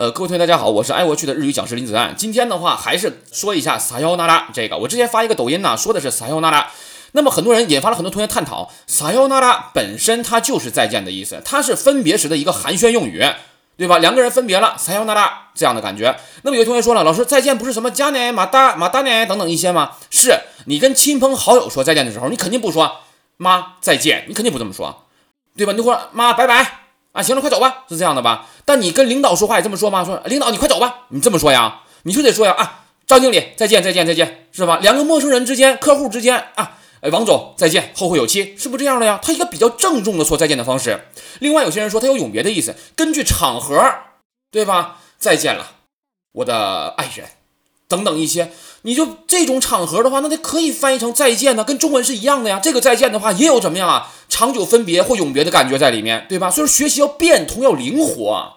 呃，各位同学大家好，我是爱我去的日语讲师林子安。今天的话还是说一下撒腰那拉这个，我之前发一个抖音呢，说的是撒腰那拉。那么很多人引发了很多同学探讨，撒腰那拉本身它就是再见的意思，它是分别时的一个寒暄用语，对吧？两个人分别了，撒腰那拉这样的感觉。那么有同学说了，老师再见不是什么加内、马达、马达内等等一些吗？是你跟亲朋好友说再见的时候，你肯定不说妈再见，你肯定不这么说，对吧？你会说妈拜拜。啊，行了，快走吧，是这样的吧？但你跟领导说话也这么说吗？说领导你快走吧，你这么说呀？你就得说呀啊，张经理再见再见再见，是吧？两个陌生人之间、客户之间啊，哎，王总再见，后会有期，是不是这样的呀？他一个比较郑重的说再见的方式。另外有些人说他有永别的意思，根据场合，对吧？再见了，我的爱人。等等一些，你就这种场合的话，那它可以翻译成再见呢，跟中文是一样的呀。这个再见的话，也有怎么样啊，长久分别或永别的感觉在里面，对吧？所以说学习要变通，要灵活。